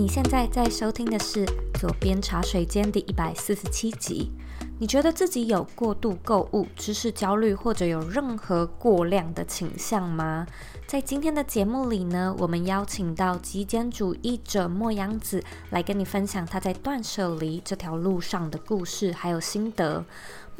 你现在在收听的是《左边茶水间》第一百四十七集。你觉得自己有过度购物、知识焦虑，或者有任何过量的倾向吗？在今天的节目里呢，我们邀请到极简主义者末羊子来跟你分享他在断舍离这条路上的故事还有心得。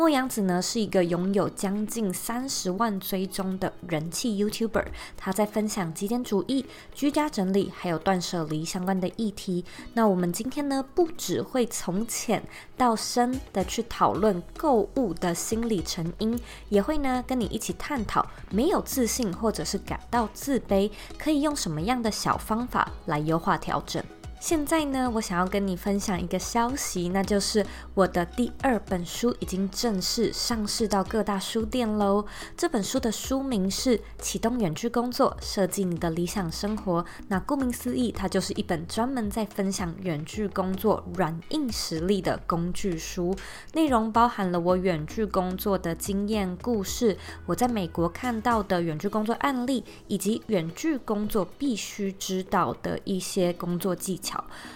莫阳子呢是一个拥有将近三十万追踪的人气 YouTuber，他在分享极简主义、居家整理还有断舍离相关的议题。那我们今天呢，不只会从浅到深的去讨论购物的心理成因，也会呢跟你一起探讨没有自信或者是感到自卑，可以用什么样的小方法来优化调整。现在呢，我想要跟你分享一个消息，那就是我的第二本书已经正式上市到各大书店喽。这本书的书名是《启动远距工作，设计你的理想生活》。那顾名思义，它就是一本专门在分享远距工作软硬实力的工具书。内容包含了我远距工作的经验故事，我在美国看到的远距工作案例，以及远距工作必须知道的一些工作技巧。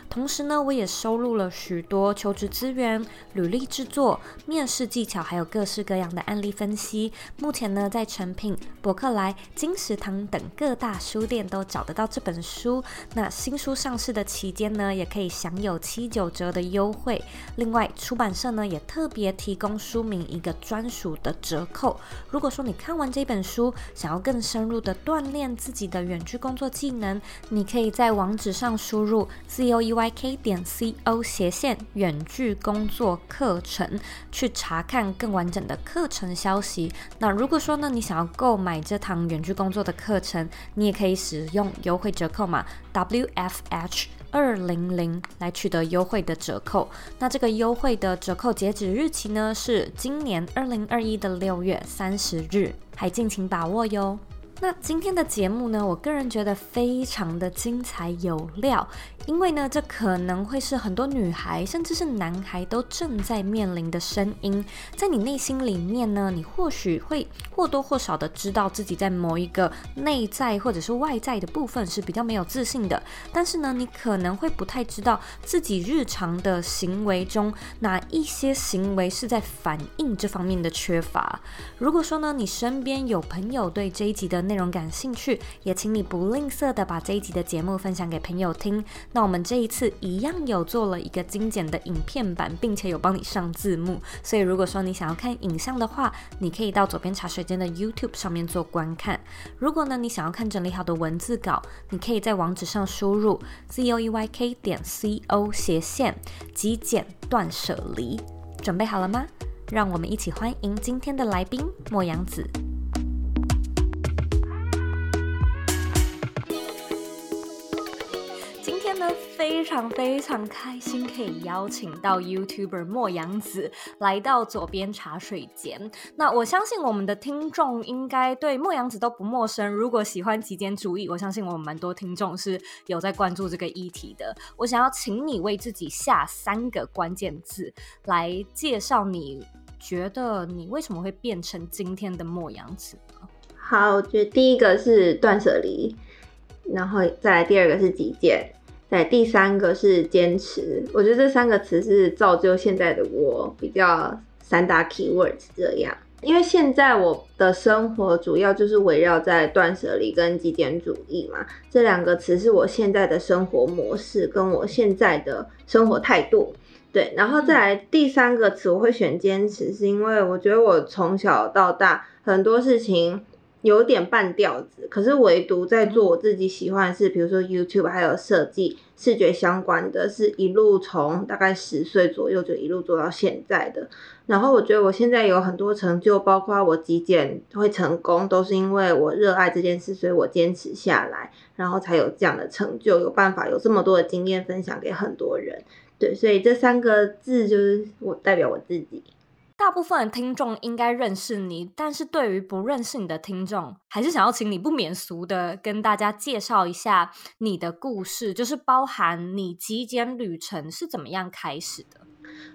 同时呢，我也收录了许多求职资源、履历制作、面试技巧，还有各式各样的案例分析。目前呢，在诚品、博客来、金石堂等各大书店都找得到这本书。那新书上市的期间呢，也可以享有七九折的优惠。另外，出版社呢也特别提供书名一个专属的折扣。如果说你看完这本书，想要更深入的锻炼自己的远距工作技能，你可以在网址上输入。Z o e y k 点 c o 斜线远距工作课程，去查看更完整的课程消息。那如果说呢，你想要购买这堂远距工作的课程，你也可以使用优惠折扣码 W F H 二零零来取得优惠的折扣。那这个优惠的折扣截止日期呢，是今年二零二一的六月三十日，还敬请把握哟。那今天的节目呢，我个人觉得非常的精彩有料。因为呢，这可能会是很多女孩，甚至是男孩都正在面临的声音。在你内心里面呢，你或许会或多或少的知道自己在某一个内在或者是外在的部分是比较没有自信的。但是呢，你可能会不太知道自己日常的行为中哪一些行为是在反映这方面的缺乏。如果说呢，你身边有朋友对这一集的内内容感兴趣，也请你不吝啬的把这一集的节目分享给朋友听。那我们这一次一样有做了一个精简的影片版，并且有帮你上字幕，所以如果说你想要看影像的话，你可以到左边茶水间的 YouTube 上面做观看。如果呢，你想要看整理好的文字稿，你可以在网址上输入 z o e y k 点 c o 斜线极简断舍离。准备好了吗？让我们一起欢迎今天的来宾莫阳子。非常非常开心可以邀请到 YouTuber 莫阳子来到左边茶水间。那我相信我们的听众应该对莫阳子都不陌生。如果喜欢极简主义，我相信我们蛮多听众是有在关注这个议题的。我想要请你为自己下三个关键字来介绍，你觉得你为什么会变成今天的莫阳子？好，我觉得第一个是断舍离，然后再来第二个是极简。对，第三个是坚持，我觉得这三个词是造就现在的我比较三大 keywords 这样。因为现在我的生活主要就是围绕在断舍离跟极简主义嘛，这两个词是我现在的生活模式跟我现在的生活态度。对，然后再来第三个词我会选坚持，是因为我觉得我从小到大很多事情。有点半吊子，可是唯独在做我自己喜欢的事，比如说 YouTube 还有设计视觉相关的，是一路从大概十岁左右就一路做到现在的。然后我觉得我现在有很多成就，包括我极简会成功，都是因为我热爱这件事，所以我坚持下来，然后才有这样的成就，有办法有这么多的经验分享给很多人。对，所以这三个字就是我代表我自己。大部分的听众应该认识你，但是对于不认识你的听众，还是想要请你不免俗的跟大家介绍一下你的故事，就是包含你极简旅程是怎么样开始的。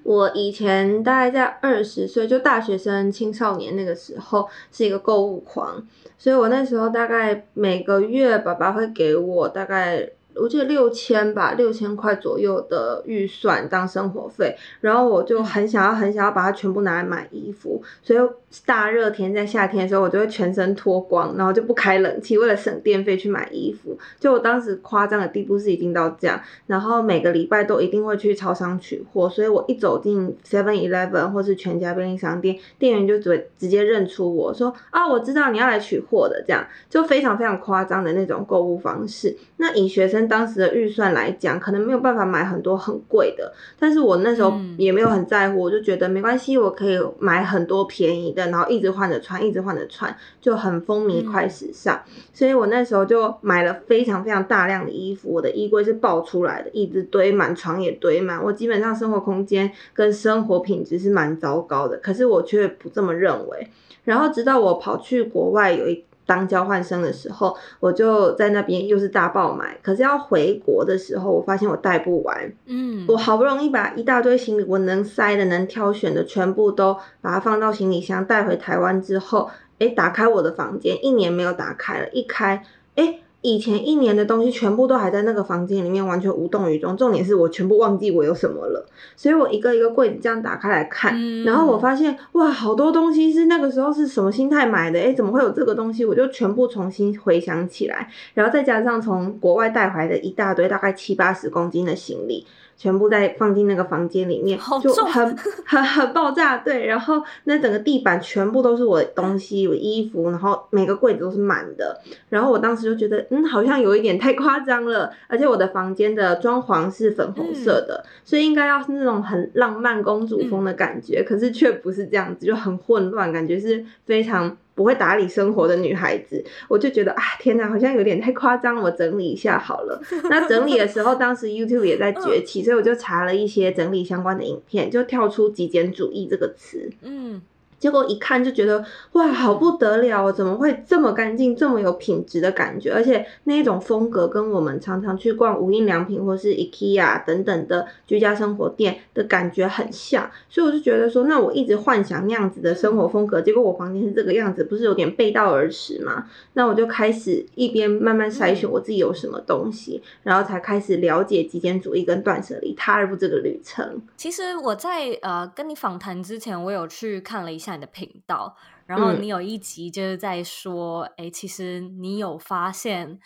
我以前大概在二十岁，就大学生、青少年那个时候，是一个购物狂，所以我那时候大概每个月爸爸会给我大概我记得六千吧，六千块左右的预算当生活费，然后我就很想要，很想要把它全部拿来买衣服，所以大热天在夏天的时候，我就会全身脱光，然后就不开冷气，为了省电费去买衣服。就我当时夸张的地步是已经到这样，然后每个礼拜都一定会去超商取货，所以我一走进 Seven Eleven 或是全家便利商店，店员就只会直接认出我说啊，我知道你要来取货的，这样就非常非常夸张的那种购物方式。那以学生当时的预算来讲，可能没有办法买很多很贵的，但是我那时候也没有很在乎，我就觉得没关系，我可以买很多便宜的，然后一直换着穿，一直换着穿，就很风靡快时尚。所以我那时候就买了非常非常大量的衣服，我的衣柜是爆出来的，一直堆满，床也堆满，我基本上生活空间跟生活品质是蛮糟糕的，可是我却不这么认为。然后直到我跑去国外有一。当交换生的时候，我就在那边又是大爆买。可是要回国的时候，我发现我带不完。嗯，我好不容易把一大堆行李，我能塞的、能挑选的，全部都把它放到行李箱带回台湾之后，诶，打开我的房间，一年没有打开了，一开，诶。以前一年的东西全部都还在那个房间里面，完全无动于衷。重点是我全部忘记我有什么了，所以我一个一个柜子这样打开来看，嗯、然后我发现哇，好多东西是那个时候是什么心态买的？诶，怎么会有这个东西？我就全部重新回想起来，然后再加上从国外带回来的一大堆，大概七八十公斤的行李。全部再放进那个房间里面，就很 很很爆炸，对。然后那整个地板全部都是我的东西，我衣服，然后每个柜子都是满的。然后我当时就觉得，嗯，好像有一点太夸张了。而且我的房间的装潢是粉红色的，嗯、所以应该要是那种很浪漫公主风的感觉，嗯、可是却不是这样子，就很混乱，感觉是非常。不会打理生活的女孩子，我就觉得啊，天哪，好像有点太夸张了。我整理一下好了。那整理的时候，当时 YouTube 也在崛起，所以我就查了一些整理相关的影片，就跳出极简主义这个词。嗯。结果一看就觉得哇，好不得了！怎么会这么干净，这么有品质的感觉？而且那一种风格跟我们常常去逛无印良品或是 IKEA 等等的居家生活店的感觉很像，所以我就觉得说，那我一直幻想那样子的生活风格，结果我房间是这个样子，不是有点背道而驰吗？那我就开始一边慢慢筛选我自己有什么东西，然后才开始了解极简主义跟断舍离踏入这个旅程。其实我在呃跟你访谈之前，我有去看了一下。你的频道，然后你有一集就是在说，哎、嗯，其实你有发现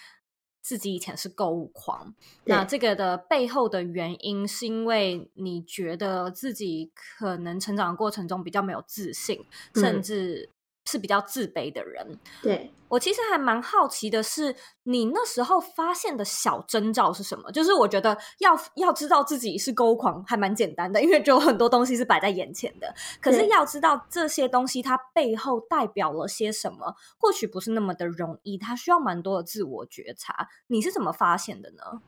自己以前是购物狂，那这个的背后的原因是因为你觉得自己可能成长的过程中比较没有自信，嗯、甚至。是比较自卑的人。对，我其实还蛮好奇的是，你那时候发现的小征兆是什么？就是我觉得要要知道自己是勾狂还蛮简单的，因为就有很多东西是摆在眼前的。可是要知道这些东西它背后代表了些什么，或许不是那么的容易，它需要蛮多的自我觉察。你是怎么发现的呢？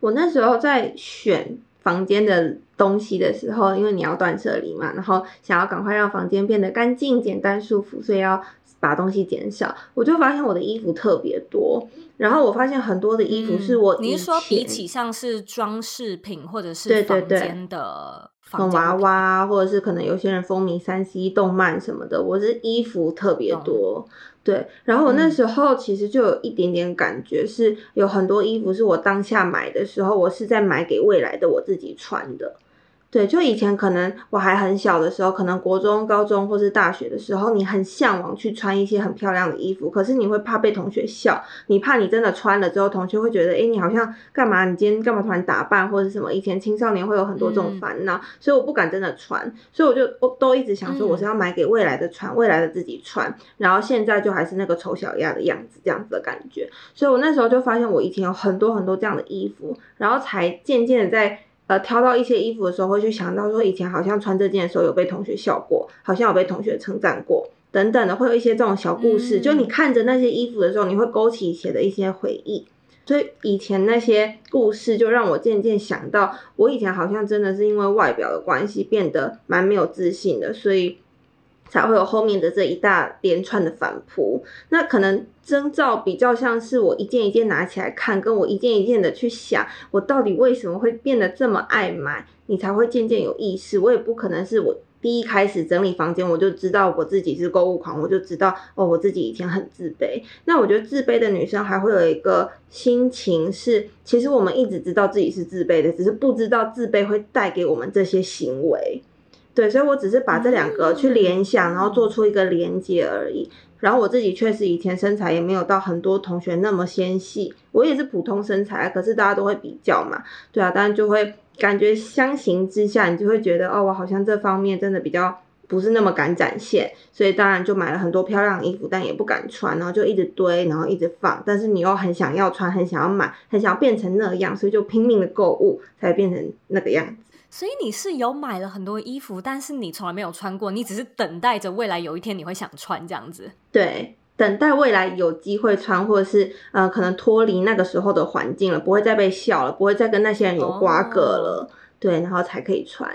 我那时候在选。房间的东西的时候，因为你要断舍离嘛，然后想要赶快让房间变得干净、简单、舒服，所以要把东西减少。我就发现我的衣服特别多，然后我发现很多的衣服是我、嗯、你是说比起像是装饰品或者是房间的房娃娃，或者是可能有些人风靡三 C 动漫什么的，我是衣服特别多。对，然后我那时候其实就有一点点感觉，是有很多衣服是我当下买的时候，我是在买给未来的我自己穿的。对，就以前可能我还很小的时候，可能国中、高中或是大学的时候，你很向往去穿一些很漂亮的衣服，可是你会怕被同学笑，你怕你真的穿了之后，同学会觉得，诶，你好像干嘛？你今天干嘛突然打扮或者什么？以前青少年会有很多这种烦恼，嗯、所以我不敢真的穿，所以我就我都一直想说，我是要买给未来的穿，嗯、未来的自己穿。然后现在就还是那个丑小鸭的样子，这样子的感觉。所以我那时候就发现，我以前有很多很多这样的衣服，然后才渐渐的在。呃，挑到一些衣服的时候，会去想到说，以前好像穿这件的时候有被同学笑过，好像有被同学称赞过，等等的，会有一些这种小故事。嗯、就你看着那些衣服的时候，你会勾起以前的一些回忆。所以以前那些故事，就让我渐渐想到，我以前好像真的是因为外表的关系，变得蛮没有自信的，所以。才会有后面的这一大连串的反扑，那可能征兆比较像是我一件一件拿起来看，跟我一件一件的去想，我到底为什么会变得这么爱买，你才会渐渐有意识。我也不可能是我第一开始整理房间，我就知道我自己是购物狂，我就知道哦，我自己以前很自卑。那我觉得自卑的女生还会有一个心情是，其实我们一直知道自己是自卑的，只是不知道自卑会带给我们这些行为。对，所以我只是把这两个去联想，然后做出一个连接而已。然后我自己确实以前身材也没有到很多同学那么纤细，我也是普通身材，可是大家都会比较嘛，对啊，当然就会感觉相形之下，你就会觉得哦，我好像这方面真的比较不是那么敢展现，所以当然就买了很多漂亮衣服，但也不敢穿，然后就一直堆，然后一直放，但是你又很想要穿，很想要买，很想要变成那样，所以就拼命的购物，才变成那个样子。所以你是有买了很多衣服，但是你从来没有穿过，你只是等待着未来有一天你会想穿这样子。对，等待未来有机会穿，或者是呃，可能脱离那个时候的环境了，不会再被笑了，不会再跟那些人有瓜葛了，哦、对，然后才可以穿。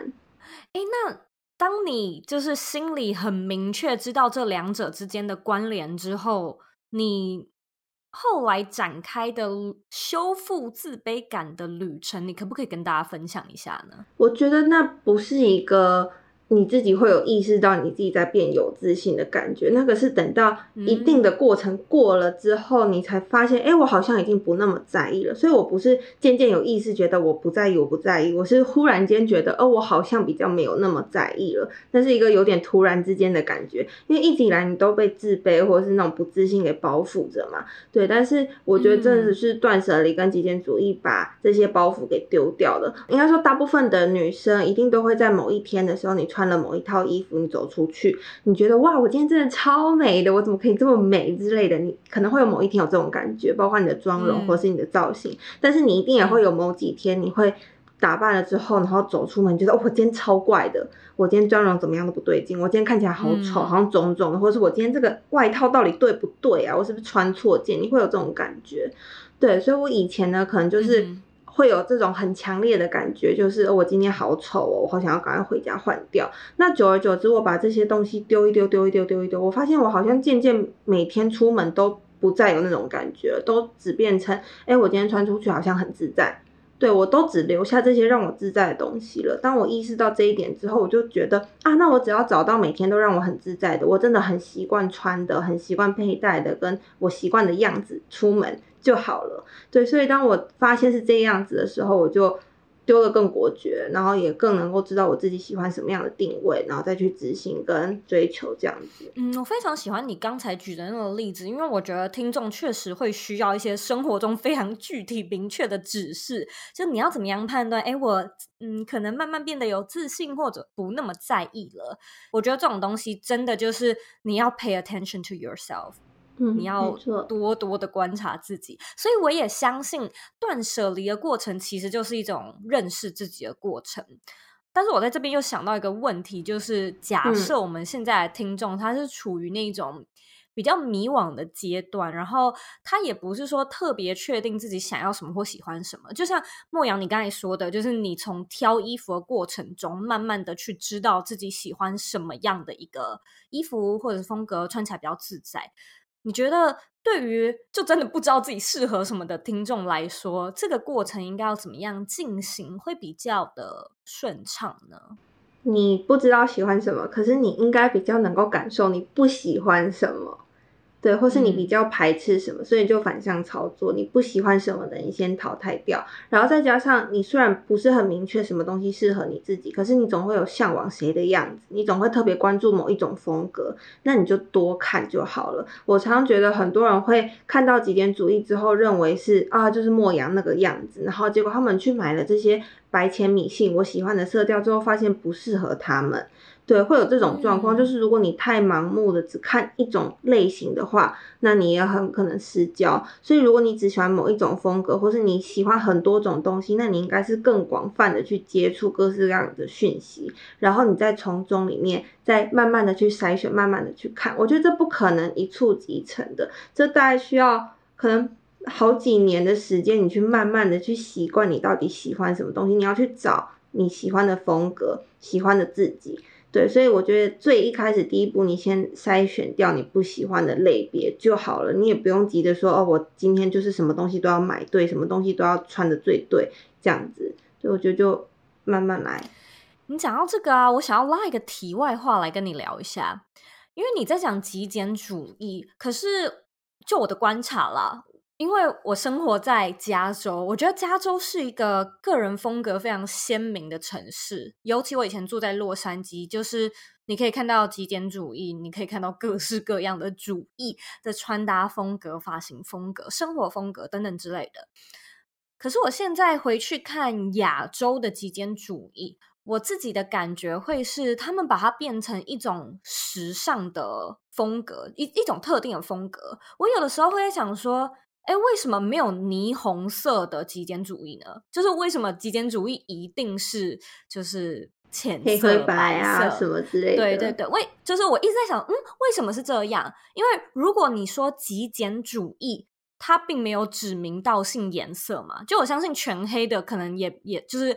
哎，那当你就是心里很明确知道这两者之间的关联之后，你。后来展开的修复自卑感的旅程，你可不可以跟大家分享一下呢？我觉得那不是一个。你自己会有意识到你自己在变有自信的感觉，那个是等到一定的过程过了之后，你才发现，哎、嗯，我好像已经不那么在意了。所以我不是渐渐有意识觉得我不在意，我不在意，我是忽然间觉得，哦，我好像比较没有那么在意了。那是一个有点突然之间的感觉，因为一直以来你都被自卑或者是那种不自信给包覆着嘛。对，但是我觉得真的是断舍离跟极简主义把这些包袱给丢掉了。应该说，大部分的女生一定都会在某一天的时候，你。穿了某一套衣服，你走出去，你觉得哇，我今天真的超美的，我怎么可以这么美之类的？你可能会有某一天有这种感觉，包括你的妆容或是你的造型。嗯、但是你一定也会有某几天，你会打扮了之后，然后走出门，觉得哦，我今天超怪的，我今天妆容怎么样都不对劲，我今天看起来好丑，好像肿肿的，或者是我今天这个外套到底对不对啊？我是不是穿错件？你会有这种感觉？对，所以我以前呢，可能就是。嗯会有这种很强烈的感觉，就是我今天好丑哦，我好想要赶快回家换掉。那久而久之，我把这些东西丢一丢，丢一丢，丢一丢，我发现我好像渐渐每天出门都不再有那种感觉，都只变成，哎，我今天穿出去好像很自在。对，我都只留下这些让我自在的东西了。当我意识到这一点之后，我就觉得啊，那我只要找到每天都让我很自在的，我真的很习惯穿的，很习惯佩戴的，跟我习惯的样子出门。就好了，对，所以当我发现是这样子的时候，我就丢了更果决，然后也更能够知道我自己喜欢什么样的定位，然后再去执行跟追求这样子。嗯，我非常喜欢你刚才举的那个例子，因为我觉得听众确实会需要一些生活中非常具体明确的指示，就你要怎么样判断，哎，我嗯可能慢慢变得有自信或者不那么在意了。我觉得这种东西真的就是你要 pay attention to yourself。你要多多的观察自己，所以我也相信断舍离的过程其实就是一种认识自己的过程。但是我在这边又想到一个问题，就是假设我们现在的听众他是处于那种比较迷惘的阶段，然后他也不是说特别确定自己想要什么或喜欢什么。就像莫阳你刚才说的，就是你从挑衣服的过程中，慢慢的去知道自己喜欢什么样的一个衣服或者是风格，穿起来比较自在。你觉得对于就真的不知道自己适合什么的听众来说，这个过程应该要怎么样进行会比较的顺畅呢？你不知道喜欢什么，可是你应该比较能够感受你不喜欢什么。对，或是你比较排斥什么，嗯，所以就反向操作。你不喜欢什么的，你先淘汰掉。然后再加上你虽然不是很明确什么东西适合你自己，可是你总会有向往谁的样子，你总会特别关注某一种风格，那你就多看就好了。我常常觉得很多人会看到极简主义之后，认为是啊，就是莫阳那个样子，然后结果他们去买了这些白浅米系我喜欢的色调之后，发现不适合他们。对，会有这种状况，就是如果你太盲目的只看一种类型的话，那你也很可能失焦。所以，如果你只喜欢某一种风格，或是你喜欢很多种东西，那你应该是更广泛的去接触各式各样的讯息，然后你再从中里面再慢慢的去筛选，慢慢的去看。我觉得这不可能一蹴即成的，这大概需要可能好几年的时间，你去慢慢的去习惯你到底喜欢什么东西，你要去找你喜欢的风格，喜欢的自己。对，所以我觉得最一开始第一步，你先筛选掉你不喜欢的类别就好了，你也不用急着说哦，我今天就是什么东西都要买对，什么东西都要穿得最对，这样子，所以我觉得就慢慢来。你讲到这个啊，我想要拉一个题外话来跟你聊一下，因为你在讲极简主义，可是就我的观察啦。因为我生活在加州，我觉得加州是一个个人风格非常鲜明的城市。尤其我以前住在洛杉矶，就是你可以看到极简主义，你可以看到各式各样的主义的穿搭风格、发型风格、生活风格等等之类的。可是我现在回去看亚洲的极简主义，我自己的感觉会是，他们把它变成一种时尚的风格，一一种特定的风格。我有的时候会在想说，哎，为什么没有霓虹色的极简主义呢？就是为什么极简主义一定是就是浅色、黑白啊什么之类的？对对对，为就是我一直在想，嗯，为什么是这样？因为如果你说极简主义，它并没有指名道姓颜色嘛，就我相信全黑的可能也也就是。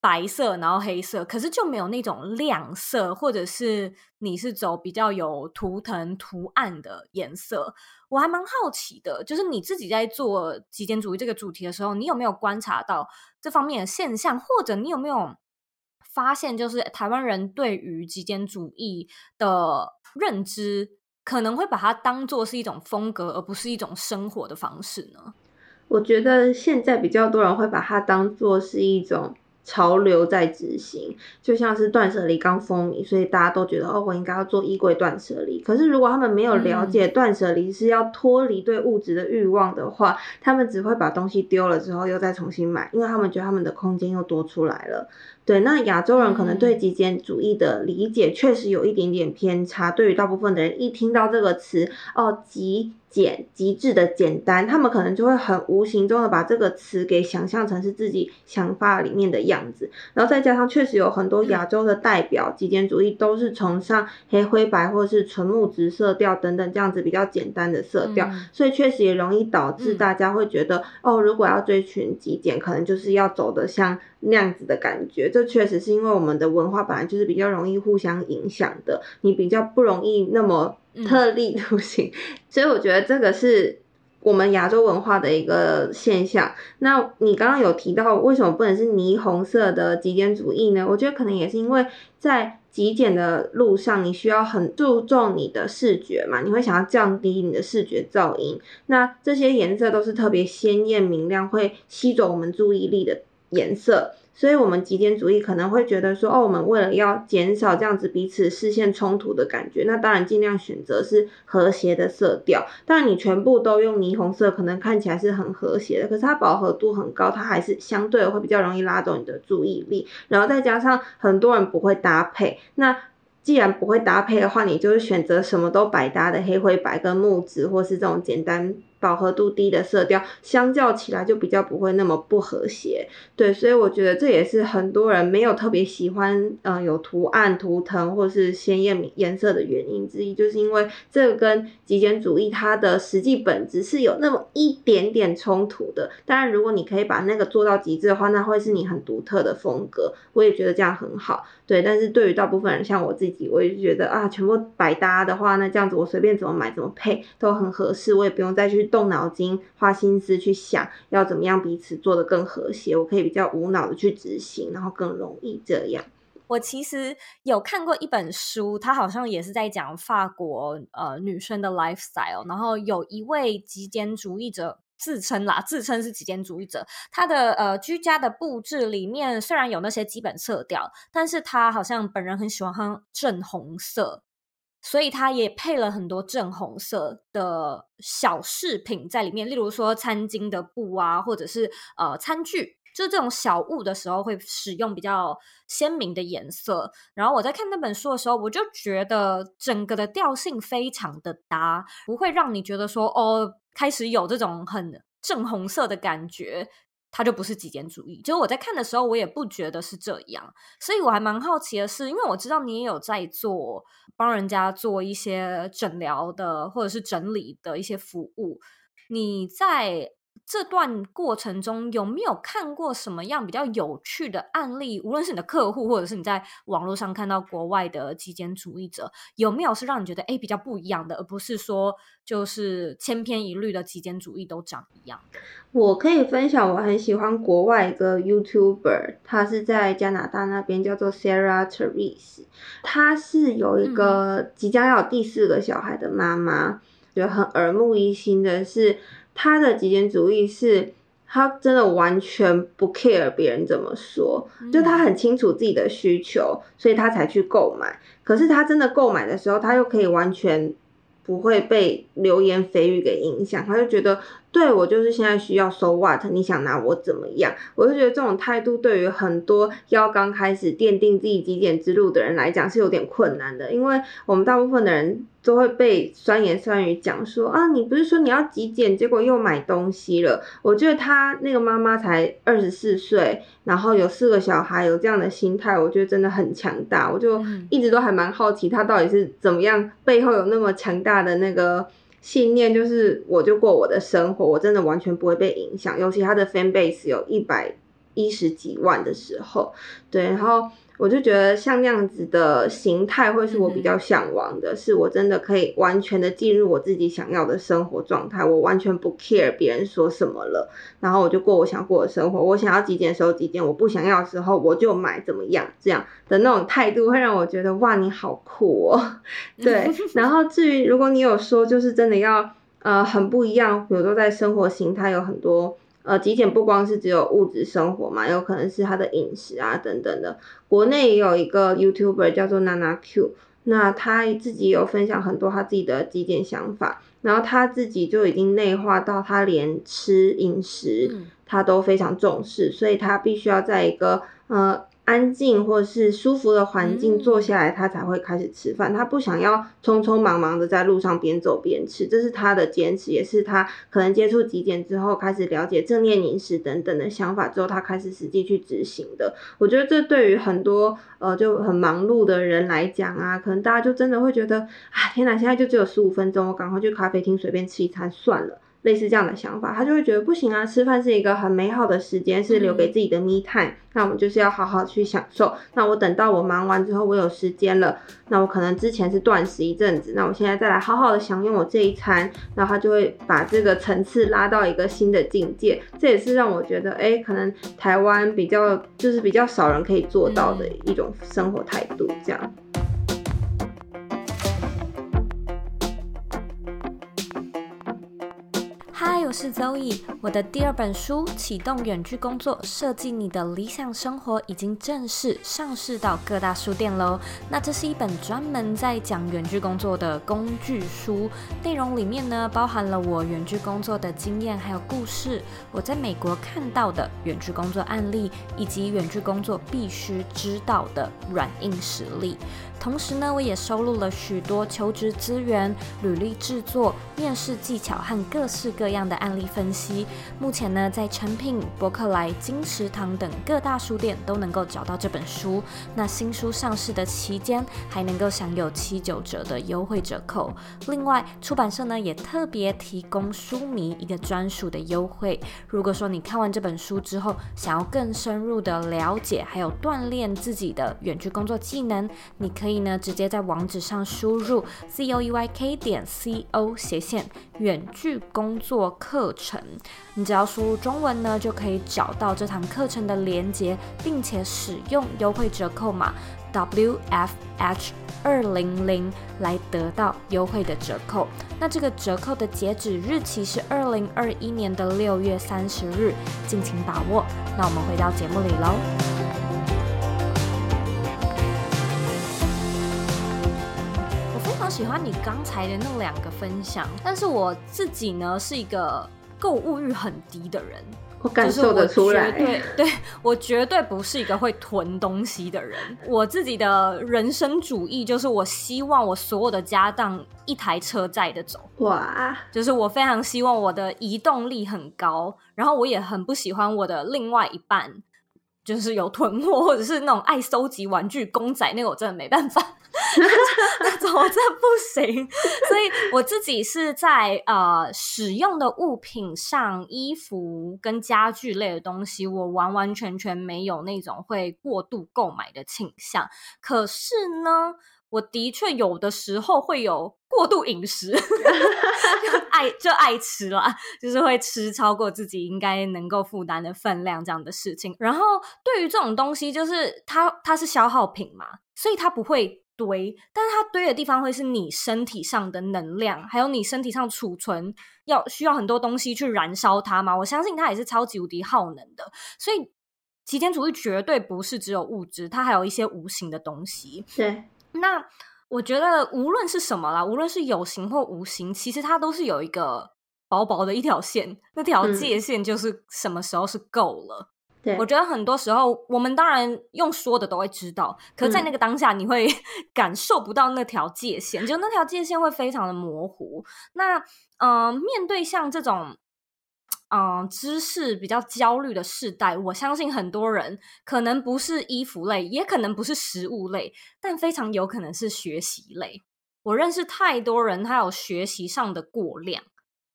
白色，然后黑色，可是就没有那种亮色，或者是你是走比较有图腾图案的颜色。我还蛮好奇的，就是你自己在做极简主义这个主题的时候，你有没有观察到这方面的现象，或者你有没有发现，就是台湾人对于极简主义的认知，可能会把它当做是一种风格，而不是一种生活的方式呢？我觉得现在比较多人会把它当做是一种。潮流在执行，就像是断舍离刚风靡，所以大家都觉得哦，我应该要做衣柜断舍离。可是如果他们没有了解断舍离是要脱离对物质的欲望的话，他们只会把东西丢了之后又再重新买，因为他们觉得他们的空间又多出来了。对，那亚洲人可能对极简主义的理解确实有一点点偏差。对于大部分的人，一听到这个词，哦，极简、极致的简单，他们可能就会很无形中的把这个词给想象成是自己想法里面的样子。然后再加上确实有很多亚洲的代表，极简主义都是崇尚黑灰白或是纯木质色调等等这样子比较简单的色调，所以确实也容易导致大家会觉得，哦，如果要追寻极简，可能就是要走的像那样子的感觉。这确实是因为我们的文化本来就是比较容易互相影响的，你比较不容易那么特立独行，嗯、所以我觉得这个是我们亚洲文化的一个现象。那你刚刚有提到为什么不能是霓虹色的极简主义呢？我觉得可能也是因为在极简的路上，你需要很注重你的视觉嘛，你会想要降低你的视觉噪音。那这些颜色都是特别鲜艳明亮，会吸走我们注意力的颜色。所以，我们极简主义可能会觉得说，哦，我们为了要减少这样子彼此视线冲突的感觉，那当然尽量选择是和谐的色调。但你全部都用霓虹色，可能看起来是很和谐的，可是它饱和度很高，它还是相对会比较容易拉走你的注意力。然后再加上很多人不会搭配，那既然不会搭配的话，你就是选择什么都百搭的黑灰白跟木质，或是这种简单。饱和度低的色调，相较起来就比较不会那么不和谐，对，所以我觉得这也是很多人没有特别喜欢，嗯，有图案、图腾或是鲜艳颜色的原因之一，就是因为这个跟极简主义它的实际本质是有那么一点点冲突的。当然，如果你可以把那个做到极致的话，那会是你很独特的风格，我也觉得这样很好，对。但是对于大部分人，像我自己，我也觉得啊，全部百搭的话，那这样子我随便怎么买怎么配都很合适，我也不用再去。动脑筋、花心思去想要怎么样彼此做的更和谐，我可以比较无脑的去执行，然后更容易这样。我其实有看过一本书，它好像也是在讲法国呃女生的 lifestyle，然后有一位极简主义者自称啦，自称是极简主义者，他的呃居家的布置里面虽然有那些基本色调，但是他好像本人很喜欢正红色。所以他也配了很多正红色的小饰品在里面，例如说餐巾的布啊，或者是呃餐具，就是这种小物的时候会使用比较鲜明的颜色。然后我在看那本书的时候，我就觉得整个的调性非常的搭，不会让你觉得说哦，开始有这种很正红色的感觉。它就不是极简主义，就是我在看的时候，我也不觉得是这样，所以我还蛮好奇的是，因为我知道你也有在做帮人家做一些诊疗的或者是整理的一些服务，你在这段过程中有没有看过什么样比较有趣的案例？无论是你的客户，或者是你在网络上看到国外的极简主义者，有没有是让你觉得诶比较不一样的，而不是说就是千篇一律的极简主义都长一样？我可以分享，我很喜欢国外一个 YouTuber，他是在加拿大那边叫做 Sarah Therese，他是有一个即将要有第四个小孩的妈妈，觉得很耳目一新的是。他的极简主义是，他真的完全不 care 别人怎么说，就他很清楚自己的需求，所以他才去购买。可是他真的购买的时候，他又可以完全不会被流言蜚语给影响，他就觉得。对，我就是现在需要 so what，你想拿我怎么样？我就觉得这种态度对于很多要刚开始奠定自己极简之路的人来讲是有点困难的，因为我们大部分的人都会被酸言酸语讲说啊，你不是说你要极简，结果又买东西了。我觉得他那个妈妈才二十四岁，然后有四个小孩，有这样的心态，我觉得真的很强大。我就一直都还蛮好奇他到底是怎么样，背后有那么强大的那个。信念就是，我就过我的生活，我真的完全不会被影响。尤其他的 fan base 有一百一十几万的时候，对，然后。我就觉得像那样子的形态会是我比较向往的，是我真的可以完全的进入我自己想要的生活状态，我完全不 care 别人说什么了，然后我就过我想过的生活。我想要几点的时候极简，我不想要的时候我就买，怎么样？这样的那种态度会让我觉得哇，你好酷哦。对，然后至于如果你有说就是真的要呃很不一样，比如说在生活形态有很多。呃，极简不光是只有物质生活嘛，有可能是他的饮食啊等等的。国内也有一个 YouTuber 叫做娜娜 Q，那他自己有分享很多他自己的极简想法，然后他自己就已经内化到他连吃饮食他都非常重视，所以他必须要在一个呃。安静或是舒服的环境坐下来，他才会开始吃饭。他不想要匆匆忙忙的在路上边走边吃，这是他的坚持，也是他可能接触极简之后开始了解正念饮食等等的想法之后，他开始实际去执行的。我觉得这对于很多呃就很忙碌的人来讲啊，可能大家就真的会觉得，啊天哪，现在就只有十五分钟，我赶快去咖啡厅随便吃一餐算了。类似这样的想法，他就会觉得不行啊，吃饭是一个很美好的时间，是留给自己的 me time，那我们就是要好好去享受。那我等到我忙完之后，我有时间了，那我可能之前是断食一阵子，那我现在再来好好的享用我这一餐，然后他就会把这个层次拉到一个新的境界。这也是让我觉得，哎，可能台湾比较就是比较少人可以做到的一种生活态度，这样。嗨，我是 Zoe。我的第二本书《启动远距工作，设计你的理想生活》已经正式上市到各大书店喽。那这是一本专门在讲远距工作的工具书，内容里面呢包含了我远距工作的经验还有故事，我在美国看到的远距工作案例，以及远距工作必须知道的软硬实力。同时呢，我也收录了许多求职资源、履历制作、面试技巧和各式各这样的案例分析。目前呢，在诚品、博客来、金石堂等各大书店都能够找到这本书。那新书上市的期间，还能够享有七九折的优惠折扣。另外，出版社呢也特别提供书迷一个专属的优惠。如果说你看完这本书之后，想要更深入的了解，还有锻炼自己的远距工作技能，你可以。呢，直接在网址上输入 z o e y k 点 c o 斜线远距工作课程，你只要输入中文呢，就可以找到这堂课程的连接，并且使用优惠折扣码 w f h 二零零来得到优惠的折扣。那这个折扣的截止日期是二零二一年的六月三十日，敬请把握。那我们回到节目里喽。喜欢你刚才的那两个分享，但是我自己呢是一个购物欲很低的人，我感受得出来。对，对 我绝对不是一个会囤东西的人。我自己的人生主义就是，我希望我所有的家当一台车载的走。哇，就是我非常希望我的移动力很高，然后我也很不喜欢我的另外一半就是有囤货，或者是那种爱收集玩具公仔，那个我真的没办法，那种我真的不行。所以我自己是在呃使用的物品上，衣服跟家具类的东西，我完完全全没有那种会过度购买的倾向。可是呢，我的确有的时候会有过度饮食。爱就爱吃啦，就是会吃超过自己应该能够负担的分量这样的事情。然后对于这种东西，就是它它是消耗品嘛，所以它不会堆，但是它堆的地方会是你身体上的能量，还有你身体上储存要需要很多东西去燃烧它嘛。我相信它也是超级无敌耗能的，所以极简主义绝对不是只有物质，它还有一些无形的东西。对，那。我觉得无论是什么啦，无论是有形或无形，其实它都是有一个薄薄的一条线，那条界限就是什么时候是够了。对、嗯，我觉得很多时候我们当然用说的都会知道，可在那个当下你会 感受不到那条界限，嗯、就那条界限会非常的模糊。那嗯、呃，面对像这种。嗯，知识比较焦虑的世代，我相信很多人可能不是衣服类，也可能不是食物类，但非常有可能是学习类。我认识太多人，他有学习上的过量，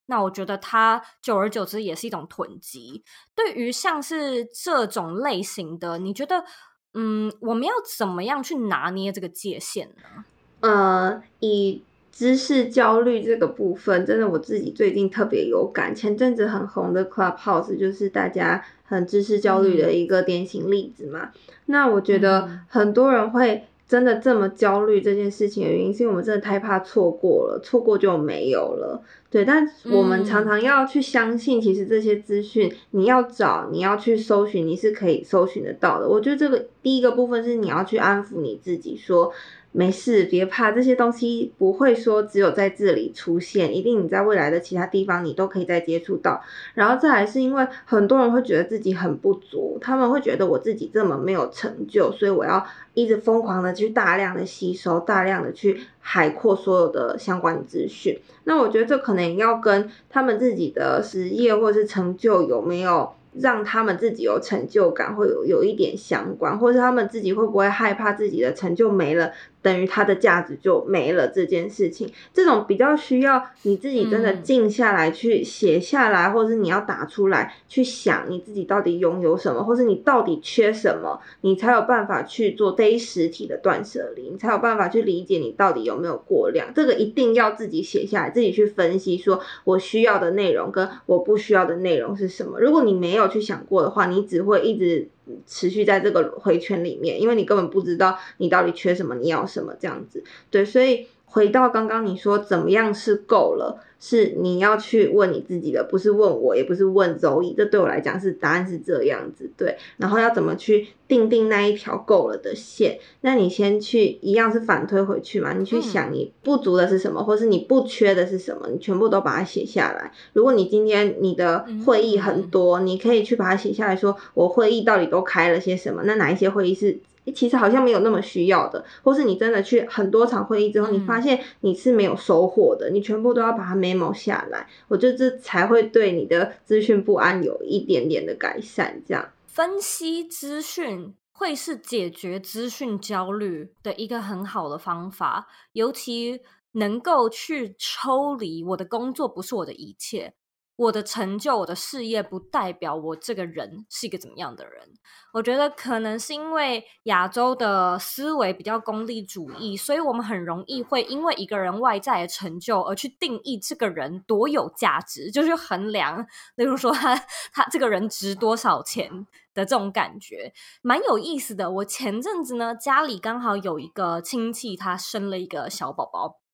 那我觉得他久而久之也是一种囤积。对于像是这种类型的，你觉得，嗯，我们要怎么样去拿捏这个界限呢？呃，以。知识焦虑这个部分，真的我自己最近特别有感。前阵子很红的 Clubhouse 就是大家很知识焦虑的一个典型例子嘛。嗯、那我觉得很多人会真的这么焦虑这件事情的原因，是因为我们真的太怕错过了，错过就没有了。对，但我们常常要去相信，其实这些资讯你要找，你要去搜寻，你是可以搜寻得到的。我觉得这个第一个部分是你要去安抚你自己，说。没事，别怕，这些东西不会说只有在这里出现，一定你在未来的其他地方你都可以再接触到。然后再来是因为很多人会觉得自己很不足，他们会觉得我自己这么没有成就，所以我要一直疯狂的去大量的吸收，大量的去海阔所有的相关资讯。那我觉得这可能要跟他们自己的职业或是成就有没有。让他们自己有成就感，会有有一点相关，或是他们自己会不会害怕自己的成就没了，等于它的价值就没了这件事情，这种比较需要你自己真的静下来去写下来，嗯、或是你要打出来去想你自己到底拥有什么，或是你到底缺什么，你才有办法去做非实体的断舍离，你才有办法去理解你到底有没有过量。这个一定要自己写下来，自己去分析，说我需要的内容跟我不需要的内容是什么。如果你没有去想过的话，你只会一直。持续在这个回圈里面，因为你根本不知道你到底缺什么，你要什么这样子。对，所以回到刚刚你说怎么样是够了。是你要去问你自己的，不是问我，也不是问周易。这对我来讲是答案是这样子，对。然后要怎么去定定那一条够了的线？那你先去一样是反推回去嘛？你去想你不足的是什么，或是你不缺的是什么？你全部都把它写下来。如果你今天你的会议很多，你可以去把它写下来说，我会议到底都开了些什么？那哪一些会议是？其实好像没有那么需要的，或是你真的去很多场会议之后，你发现你是没有收获的，你全部都要把它 memo 下来，我觉得这才会对你的资讯不安有一点点的改善。这样分析资讯会是解决资讯焦虑的一个很好的方法，尤其能够去抽离我的工作不是我的一切。我的成就，我的事业，不代表我这个人是一个怎么样的人。我觉得可能是因为亚洲的思维比较功利主义，所以我们很容易会因为一个人外在的成就而去定义这个人多有价值，就是衡量，例如说他他这个人值多少钱的这种感觉，蛮有意思的。我前阵子呢，家里刚好有一个亲戚，他生了一个小宝宝。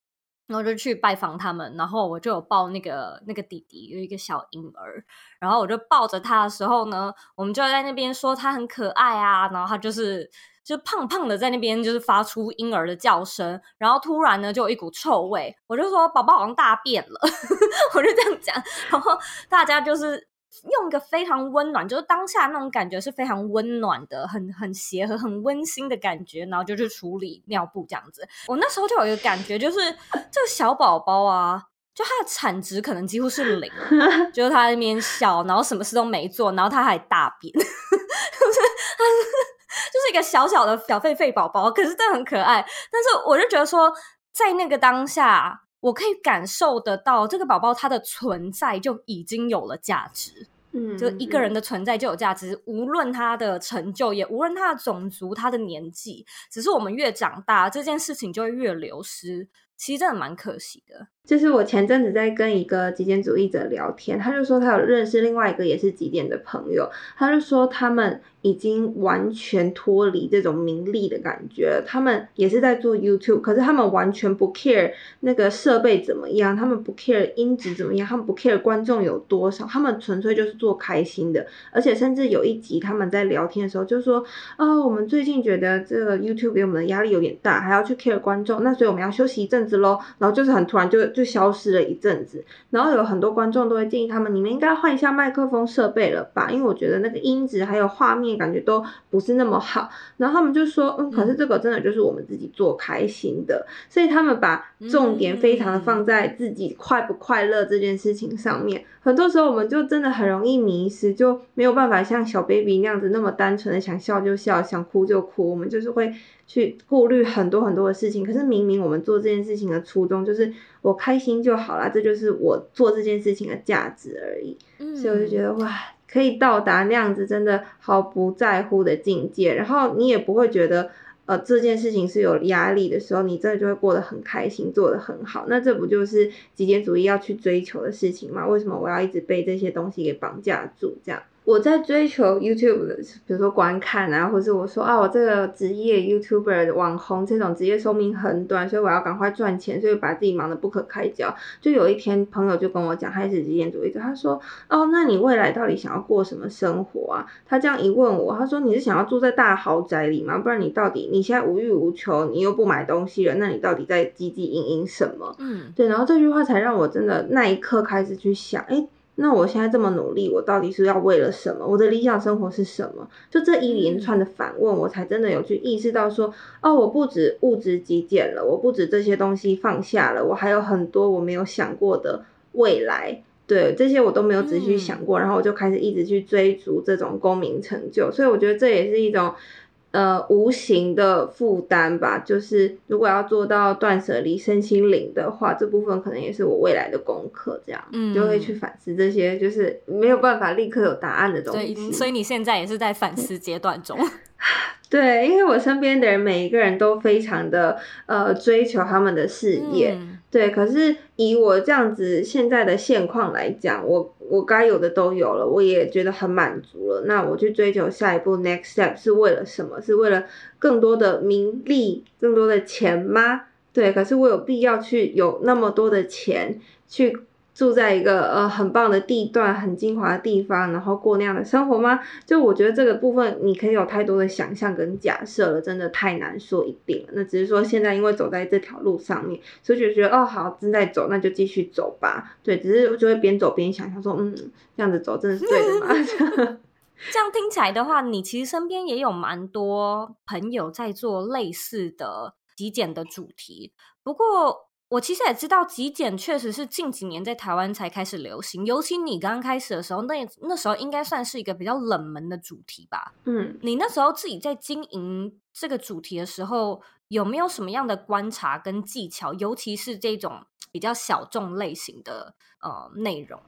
然后就去拜访他们，然后我就有抱那个那个弟弟，有一个小婴儿，然后我就抱着他的时候呢，我们就在那边说他很可爱啊，然后他就是就胖胖的在那边就是发出婴儿的叫声，然后突然呢就有一股臭味，我就说宝宝好像大便了，我就这样讲，然后大家就是。用一个非常温暖，就是当下那种感觉是非常温暖的，很很协和、很温馨的感觉，然后就去处理尿布这样子。我那时候就有一个感觉，就是这个小宝宝啊，就他的产值可能几乎是零，就是他在那边笑，然后什么事都没做，然后他还大便，就 是就是一个小小的小狒狒宝宝，可是真的很可爱。但是我就觉得说，在那个当下，我可以感受得到这个宝宝他的存在就已经有了价值。嗯，就一个人的存在就有价值，无论他的成就，也无论他的种族、他的年纪，只是我们越长大，这件事情就会越流失。其实真的蛮可惜的。就是我前阵子在跟一个极简主义者聊天，他就说他有认识另外一个也是极简的朋友，他就说他们已经完全脱离这种名利的感觉，他们也是在做 YouTube，可是他们完全不 care 那个设备怎么样，他们不 care 音质怎么样，他们不 care 观众有多少，他们纯粹就是做开心的，而且甚至有一集他们在聊天的时候就说，哦，我们最近觉得这个 YouTube 给我们的压力有点大，还要去 care 观众，那所以我们要休息一阵子。喽，然后就是很突然就就消失了一阵子，然后有很多观众都会建议他们，你们应该换一下麦克风设备了吧，因为我觉得那个音质还有画面感觉都不是那么好。然后他们就说，嗯，可是这个真的就是我们自己做开心的，所以他们把重点非常的放在自己快不快乐这件事情上面。很多时候我们就真的很容易迷失，就没有办法像小 baby 那样子那么单纯的想笑就笑，想哭就哭，我们就是会。去顾虑很多很多的事情，可是明明我们做这件事情的初衷就是我开心就好啦，这就是我做这件事情的价值而已。嗯，所以我就觉得哇，可以到达那样子真的毫不在乎的境界，然后你也不会觉得呃这件事情是有压力的时候，你真的就会过得很开心，做得很好。那这不就是极简主义要去追求的事情吗？为什么我要一直被这些东西给绑架住？这样？我在追求 YouTube 的，比如说观看啊，或者我说啊，我这个职业 YouTuber 网红这种职业寿命很短，所以我要赶快赚钱，所以把自己忙得不可开交。就有一天朋友就跟我讲，他是极简主义者，他说哦，那你未来到底想要过什么生活啊？他这样一问我，他说你是想要住在大豪宅里吗？不然你到底你现在无欲无求，你又不买东西了，那你到底在汲汲营营什么？嗯，对，然后这句话才让我真的那一刻开始去想，诶那我现在这么努力，我到底是要为了什么？我的理想生活是什么？就这一连串的反问，我才真的有去意识到说，哦，我不止物质极简了，我不止这些东西放下了，我还有很多我没有想过的未来。对，这些我都没有仔细想过，然后我就开始一直去追逐这种功名成就。所以我觉得这也是一种。呃，无形的负担吧，就是如果要做到断舍离身心灵的话，这部分可能也是我未来的功课，这样，嗯，就会去反思这些，就是没有办法立刻有答案的东西。对，所以你现在也是在反思阶段中。对，因为我身边的人每一个人都非常的呃追求他们的事业。嗯对，可是以我这样子现在的现况来讲，我我该有的都有了，我也觉得很满足了。那我去追求下一步 next step 是为了什么？是为了更多的名利、更多的钱吗？对，可是我有必要去有那么多的钱去。住在一个呃很棒的地段，很精华的地方，然后过那样的生活吗？就我觉得这个部分你可以有太多的想象跟假设了，真的太难说一定了。那只是说现在因为走在这条路上面，所以就觉得哦好正在走，那就继续走吧。对，只是就会边走边想象说，嗯，这样子走真的是对的吗？这样听起来的话，你其实身边也有蛮多朋友在做类似的极简的主题，不过。我其实也知道，极简确实是近几年在台湾才开始流行。尤其你刚开始的时候，那那时候应该算是一个比较冷门的主题吧。嗯，你那时候自己在经营这个主题的时候，有没有什么样的观察跟技巧？尤其是这种比较小众类型的呃内容。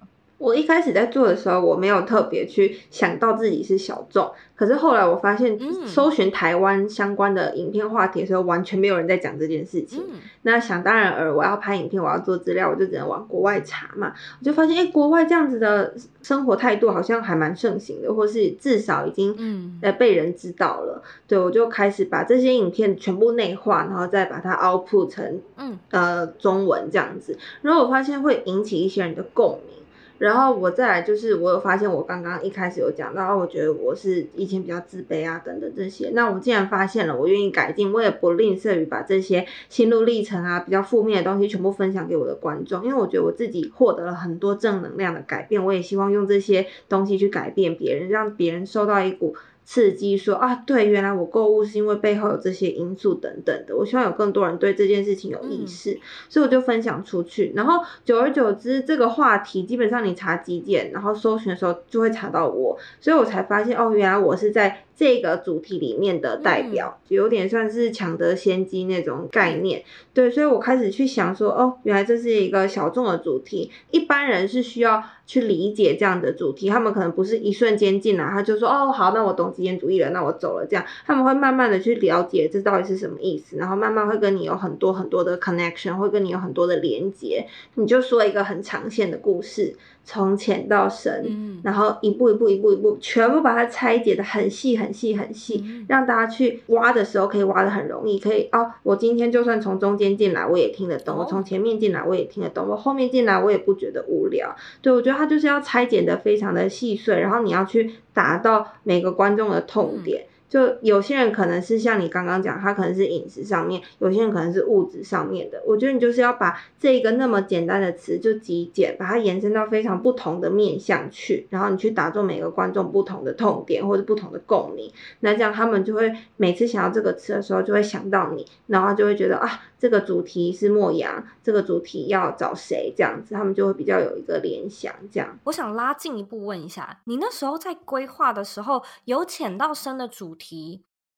我一开始在做的时候，我没有特别去想到自己是小众，可是后来我发现，搜寻台湾相关的影片话题的时候，完全没有人在讲这件事情。嗯、那想当然尔，我要拍影片，我要做资料，我就只能往国外查嘛。我就发现，哎、欸，国外这样子的生活态度好像还蛮盛行的，或是至少已经呃被人知道了。嗯、对，我就开始把这些影片全部内化，然后再把它 output 成嗯呃中文这样子，然后我发现会引起一些人的共鸣。然后我再来就是，我有发现，我刚刚一开始有讲到，我觉得我是以前比较自卑啊，等等这些。那我既然发现了，我愿意改进，我也不吝啬于把这些心路历程啊，比较负面的东西全部分享给我的观众，因为我觉得我自己获得了很多正能量的改变，我也希望用这些东西去改变别人，让别人受到一股。刺激说啊，对，原来我购物是因为背后有这些因素等等的。我希望有更多人对这件事情有意识，嗯、所以我就分享出去。然后久而久之，这个话题基本上你查几点，然后搜寻的时候就会查到我，所以我才发现哦，原来我是在这个主题里面的代表，就有点算是抢得先机那种概念。对，所以我开始去想说，哦，原来这是一个小众的主题，一般人是需要去理解这样的主题，他们可能不是一瞬间进来，他就说，哦，好，那我懂极简主义了，那我走了。这样，他们会慢慢的去了解这到底是什么意思，然后慢慢会跟你有很多很多的 connection，会跟你有很多的连接。你就说一个很长线的故事。从浅到深，嗯，然后一步一步一步一步，全部把它拆解的很细很细很细，嗯，让大家去挖的时候可以挖的很容易，可以哦，我今天就算从中间进来，我也听得懂；我从前面进来，我也听得懂；我后面进来，我也不觉得无聊。对，我觉得它就是要拆解的非常的细碎，然后你要去达到每个观众的痛点。嗯就有些人可能是像你刚刚讲，他可能是饮食上面；有些人可能是物质上面的。我觉得你就是要把这一个那么简单的词就极简，把它延伸到非常不同的面向去，然后你去打中每个观众不同的痛点或者不同的共鸣。那这样他们就会每次想到这个词的时候，就会想到你，然后就会觉得啊。这个主题是莫阳，这个主题要找谁？这样子，他们就会比较有一个联想。这样，我想拉进一步问一下，你那时候在规划的时候，由浅到深的主题，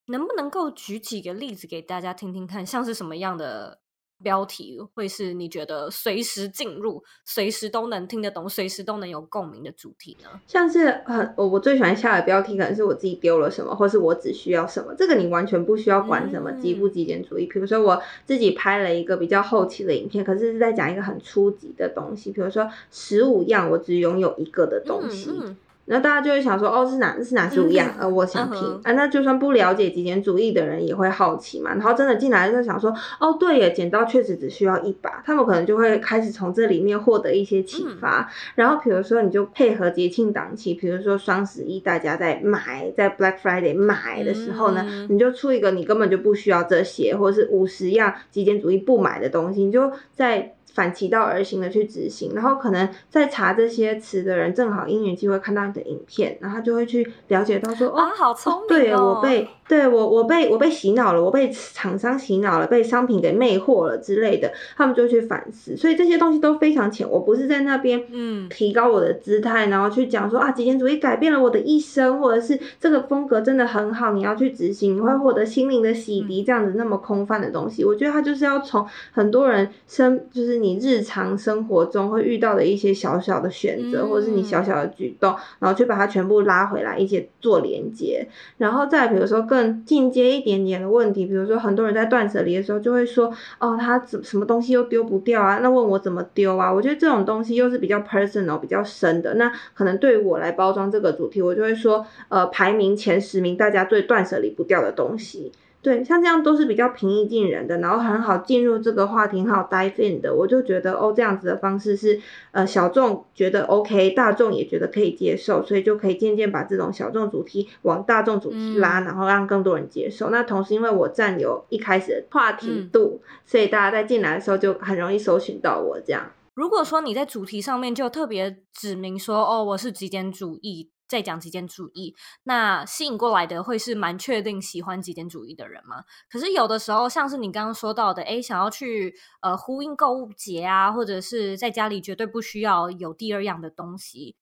能不能够举几个例子给大家听听看，像是什么样的？标题会是你觉得随时进入、随时都能听得懂、随时都能有共鸣的主题呢？像是很我我最喜欢下的标题，可能是我自己丢了什么，或是我只需要什么。这个你完全不需要管什么极不极简主义。比、嗯、如说我自己拍了一个比较后期的影片，可是是在讲一个很初级的东西，比如说十五样我只拥有一个的东西。嗯嗯然后大家就会想说，哦，是哪是哪十五样？呃，我想听、uh. 啊。那就算不了解极简主义的人也会好奇嘛。然后真的进来就想说，哦，对耶，剪刀确实只需要一把。他们可能就会开始从这里面获得一些启发。嗯、然后比如说，你就配合节庆档期，比如说双十一，大家在买，在 Black Friday 买的时候呢、嗯，你就出一个你根本就不需要这些，或者是五十样极简主义不买的东西，你就在。反其道而行的去执行，然后可能在查这些词的人正好因缘机会看到你的影片，然后他就会去了解到说，啊、哦，好聪明、哦，对我被。对我，我被我被洗脑了，我被厂商洗脑了，被商品给魅惑了之类的，他们就去反思。所以这些东西都非常浅，我不是在那边嗯提高我的姿态，然后去讲说啊极简主义改变了我的一生，或者是这个风格真的很好，你要去执行，你会获得心灵的洗涤，这样子那么空泛的东西。我觉得他就是要从很多人生，就是你日常生活中会遇到的一些小小的选择，或者是你小小的举动，然后去把它全部拉回来，一起做连接，然后再比如说更进阶一点点的问题，比如说很多人在断舍离的时候就会说，哦，他怎什么东西又丢不掉啊？那问我怎么丢啊？我觉得这种东西又是比较 personal、比较深的。那可能对于我来包装这个主题，我就会说，呃，排名前十名大家最断舍离不掉的东西。对，像这样都是比较平易近人的，然后很好进入这个话题，很好 dive in 的。我就觉得哦，这样子的方式是呃小众觉得 OK，大众也觉得可以接受，所以就可以渐渐把这种小众主题往大众主题拉，然后让更多人接受。嗯、那同时因为我占有一开始的话题度，嗯、所以大家在进来的时候就很容易搜寻到我这样。如果说你在主题上面就特别指明说哦，我是极简主义。在讲极简主义，那吸引过来的会是蛮确定喜欢极简主义的人吗？可是有的时候，像是你刚刚说到的，诶，想要去呃呼应购物节啊，或者是在家里绝对不需要有第二样的东西。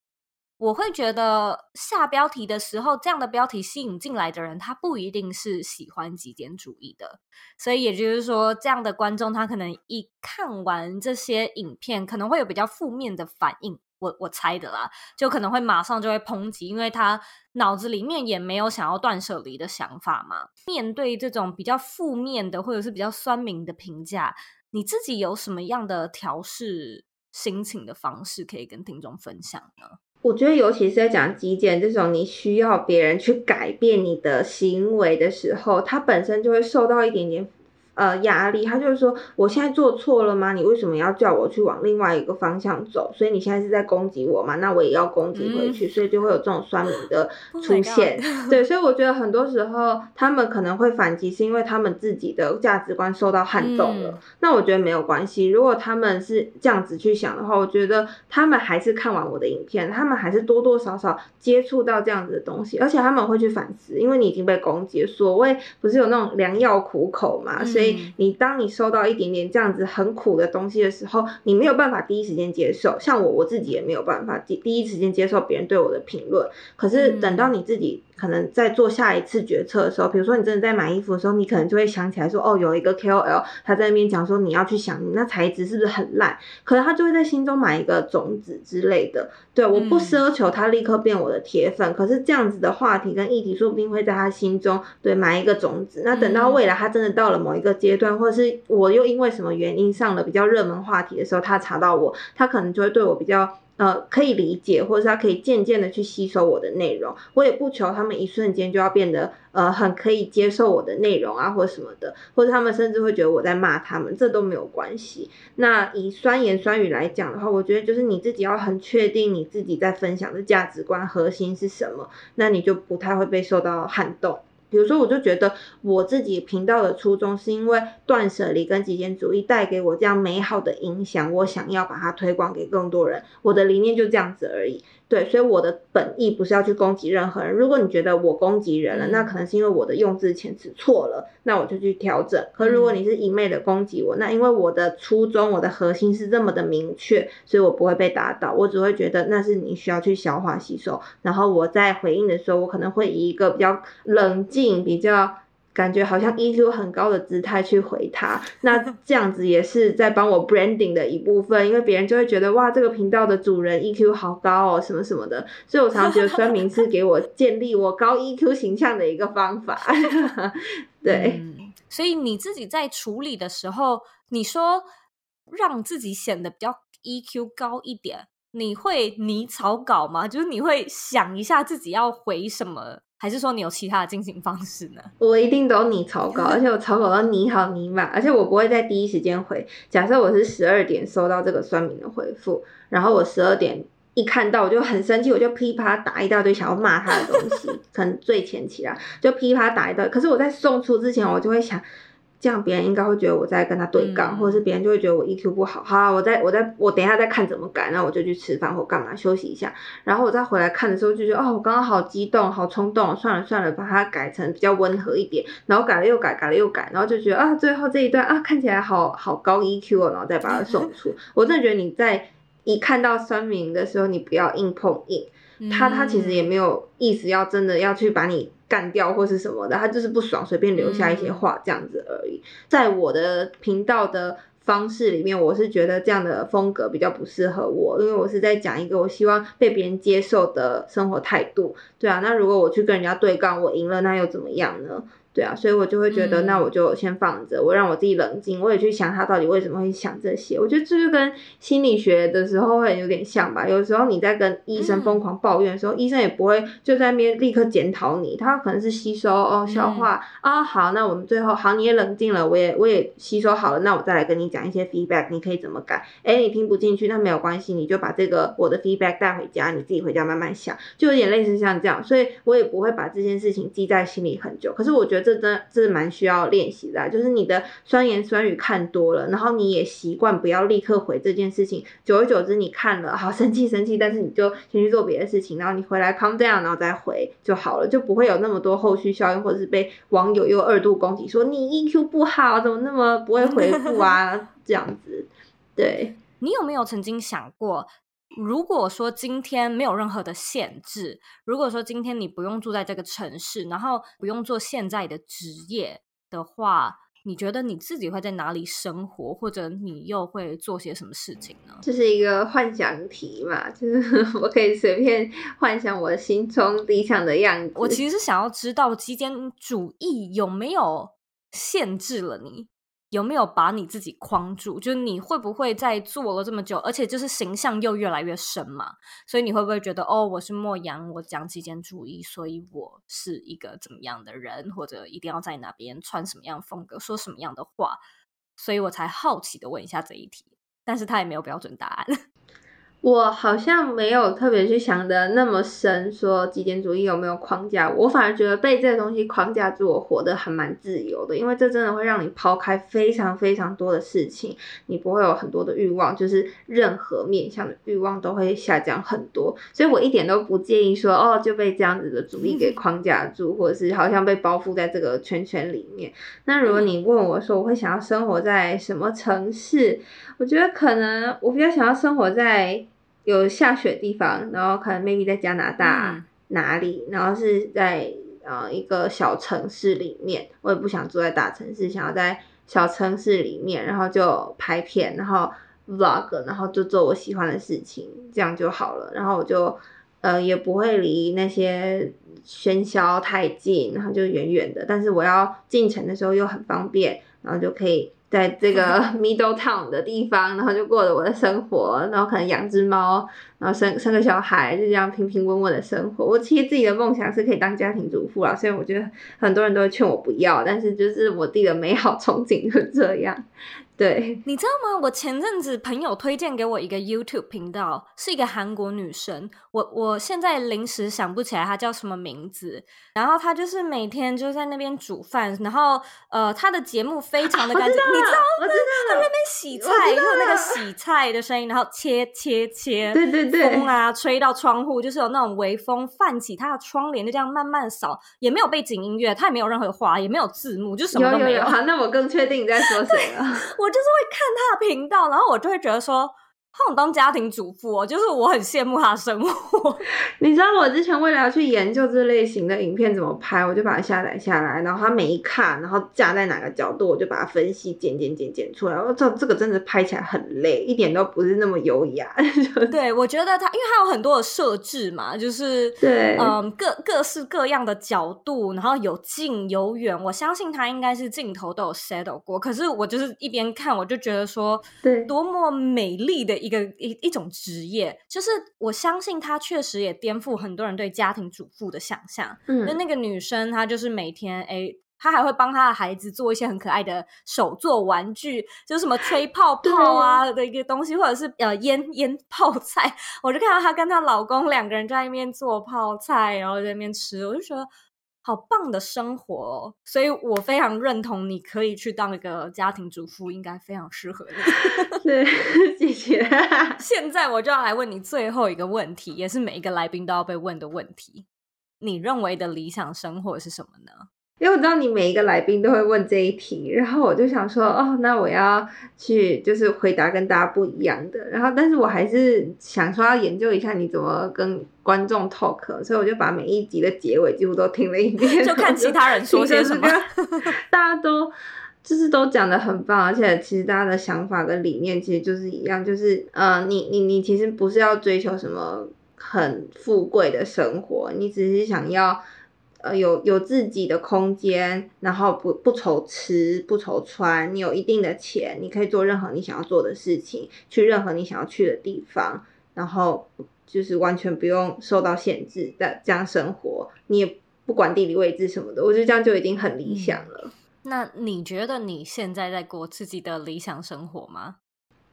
我会觉得下标题的时候，这样的标题吸引进来的人，他不一定是喜欢极简主义的。所以也就是说，这样的观众他可能一看完这些影片，可能会有比较负面的反应。我我猜的啦，就可能会马上就会抨击，因为他脑子里面也没有想要断舍离的想法嘛。面对这种比较负面的或者是比较酸民的评价，你自己有什么样的调试心情的方式可以跟听众分享呢？我觉得，尤其是在讲极简这种你需要别人去改变你的行为的时候，它本身就会受到一点点。呃，压力，他就是说，我现在做错了吗？你为什么要叫我去往另外一个方向走？所以你现在是在攻击我嘛？那我也要攻击回去，嗯，所以就会有这种酸民的 出现。Oh、对，所以我觉得很多时候他们可能会反击，是因为他们自己的价值观受到撼动了，嗯。那我觉得没有关系，如果他们是这样子去想的话，我觉得他们还是看完我的影片，他们还是多多少少接触到这样子的东西，而且他们会去反思，因为你已经被攻击，所谓不是有那种良药苦口嘛，嗯，所以。你当你收到一点点这样子很苦的东西的时候，你没有办法第一时间接受。像我，我自己也没有办法第第一时间接受别人对我的评论。可是等到你自己可能在做下一次决策的时候，比如说你真的在买衣服的时候，你可能就会想起来说，哦，有一个 KOL 他在那边讲说，你要去想你那材质是不是很烂，可能他就会在心中买一个种子之类的。对，我不奢求他立刻变我的铁粉，嗯、可是这样子的话题跟议题，说不定会在他心中对埋一个种子。那等到未来他真的到了某一个阶段，或者是我又因为什么原因上了比较热门话题的时候，他查到我，他可能就会对我比较。呃，可以理解，或者他可以渐渐的去吸收我的内容。我也不求他们一瞬间就要变得呃很可以接受我的内容啊，或什么的，或者他们甚至会觉得我在骂他们，这都没有关系。那以酸言酸语来讲的话，我觉得就是你自己要很确定你自己在分享的价值观核心是什么，那你就不太会被受到撼动。比如说，我就觉得我自己频道的初衷是因为断舍离跟极简主义带给我这样美好的影响，我想要把它推广给更多人。我的理念就这样子而已。对，所以我的本意不是要去攻击任何人。如果你觉得我攻击人了，那可能是因为我的用字遣词错了，那我就去调整。可如果你是一昧的攻击我，那因为我的初衷、我的核心是这么的明确，所以我不会被打倒。我只会觉得那是你需要去消化吸收。然后我在回应的时候，我可能会以一个比较冷静、比较。感觉好像 EQ 很高的姿态去回他，那这样子也是在帮我 branding 的一部分，因为别人就会觉得哇，这个频道的主人 EQ 好高哦，什么什么的，所以我常常觉得酸民是给我建立我高 EQ 形象的一个方法。对、所以你自己在处理的时候，你说让自己显得比较 EQ 高一点，你会拟草稿吗？就是你会想一下自己要回什么？还是说你有其他的进行方式呢？我一定都你草稿，而且我草稿都拟好拟满，而且我不会在第一时间回。假设我是十二点收到这个酸民的回复，然后我十二点一看到我就很生气，我就噼啪打一大堆想要骂他的东西，可能最前期啦，就噼啪打一大堆。可是我在送出之前，我就会想。这样别人应该会觉得我在跟他对杠，嗯、或者是别人就会觉得我 EQ 不好。好、啊，我再我再我等一下再看怎么改，那我就去吃饭或干嘛休息一下，然后我再回来看的时候就觉得哦，我刚刚好激动，好冲动，算了算了，把它改成比较温和一点，然后改了又改，改了又改，然后就觉得啊，最后这一段啊看起来好好高 EQ 哦，然后再把它送出。我真的觉得你在一看到酸民的时候，你不要硬碰硬，他他其实也没有意思要真的要去把你。干掉或是什么的，他就是不爽，随便留下一些话这样子而已。在我的频道的方式里面，我是觉得这样的风格比较不适合我，因为我是在讲一个我希望被别人接受的生活态度。对啊，那如果我去跟人家对杠，我赢了，那又怎么样呢？对啊，所以我就会觉得，那我就先放着，我让我自己冷静，我也去想他到底为什么会想这些。我觉得这就跟心理学的时候会有点像吧。有时候你在跟医生疯狂抱怨的时候，医生也不会就在那边立刻检讨你，他可能是吸收哦，消化啊、哦，好，那我们最后好，你也冷静了，我也我也吸收好了，那我再来跟你讲一些 feedback，你可以怎么改？诶，你听不进去，那没有关系，你就把这个我的 feedback 带回家，你自己回家慢慢想，就有点类似像这样，所以我也不会把这件事情记在心里很久。可是我觉得这真这是蛮。需要练习的，就是你的酸言酸语看多了，然后你也习惯不要立刻回这件事情，久而久之你看了好生气生气，但是你就先去做别的事情，然后你回来 calm down，然后再回就好了，就不会有那么多后续效应，或者是被网友又二度攻击说你 EQ 不好，怎么那么不会回复啊 这样子。对，你有没有曾经想过？如果说今天没有任何的限制，如果说今天你不用住在这个城市，然后不用做现在的职业的话，你觉得你自己会在哪里生活，或者你又会做些什么事情呢？这是一个幻想题嘛，就是 我可以随便幻想我心中理想的样子。我其实是想要知道极简主义有没有限制了你。有没有把你自己框住？就是你会不会在做了这么久，而且就是形象又越来越深嘛？所以你会不会觉得哦，我是莫阳，我讲极简主义，所以我是一个怎么样的人，或者一定要在哪边穿什么样风格，说什么样的话？所以我才好奇的问一下这一题，但是他也没有标准答案。我好像没有特别去想的那么深，说极简主义有没有框架我，反而觉得被这个东西框架住，我活得还蛮自由的，因为这真的会让你抛开非常非常多的事情，你不会有很多的欲望，就是任何面向的欲望都会下降很多，所以我一点都不介意说哦就被这样子的主义给框架住，或者是好像被包覆在这个圈圈里面。那如果你问我说我会想要生活在什么城市，我觉得可能我比较想要生活在。有下雪的地方，然后可能 maybe 在加拿大哪里，然后是在呃一个小城市里面，我也不想住在大城市，想要在小城市里面，然后就拍片，然后 vlog，然后就做我喜欢的事情，这样就好了。然后我就呃也不会离那些喧嚣太近，然后就远远的，但是我要进城的时候又很方便，然后就可以。在这个 middle town 的地方，然后就过了我的生活，然后可能养只猫，然后生生个小孩，就这样平平稳稳的生活。我其实自己的梦想是可以当家庭主妇啊，所以我觉得很多人都会劝我不要，但是就是我自己的美好憧憬就这样。对，你知道吗？我前阵子朋友推荐给我一个 YouTube 频道，是一个韩国女生。我我现在临时想不起来她叫什么名字。然后她就是每天就在那边煮饭，然后呃，她的节目非常的干净，你知道吗？她在那边洗菜，然后那个洗菜的声音，然后切切切，对对对，风啊吹到窗户，就是有那种微风泛起，她的窗帘就这样慢慢扫，也没有背景音乐，她也没有任何话，也没有字幕，就什么都没有。有有有，好，那我更确定你在说 谁了。我就是会看他的频道，然后我就会觉得说，他想当家庭主妇哦，就是我很羡慕他的生活。你知道我之前为了要去研究这类型的影片怎么拍，我就把它下载下来，然后他每一看，然后架在哪个角度，我就把它分析剪剪剪剪出来。我操，这个真的拍起来很累，一点都不是那么优雅。对，我觉得他，因为他有很多的设置嘛，就是对，嗯，各各式各样的角度，然后有近有远，我相信他应该是镜头都有 settle 过。可是我就是一边看，我就觉得说，对，多么美丽的。一个一一种职业，就是我相信她确实也颠覆很多人对家庭主妇的想象。嗯，那那个女生她就是每天哎，她还会帮她的孩子做一些很可爱的手作玩具，就是什么吹泡泡啊的一个东西，或者是呃腌腌泡菜。我就看到她跟她老公两个人在那边做泡菜，然后在那边吃，我就觉得。好棒的生活哦，所以我非常认同，你可以去当一个家庭主妇，应该非常适合你。对，谢谢。现在我就要来问你最后一个问题，也是每一个来宾都要被问的问题：你认为的理想生活是什么呢？因为我知道你每一个来宾都会问这一题，然后我就想说，哦，那我要去就是回答跟大家不一样的。然后，但是我还是想说要研究一下你怎么跟观众 talk，所以我就把每一集的结尾几乎都听了一遍，就看其他人说些 什么。大家都就是都讲的很棒，而且其实大家的想法跟理念其实就是一样，就是呃，你你你其实不是要追求什么很富贵的生活，你只是想要。呃，有有自己的空间，然后不不愁吃不愁穿，你有一定的钱，你可以做任何你想要做的事情，去任何你想要去的地方，然后就是完全不用受到限制的这样生活，你也不管地理位置什么的，我觉得这样就已经很理想了。嗯，那你觉得你现在在过自己的理想生活吗？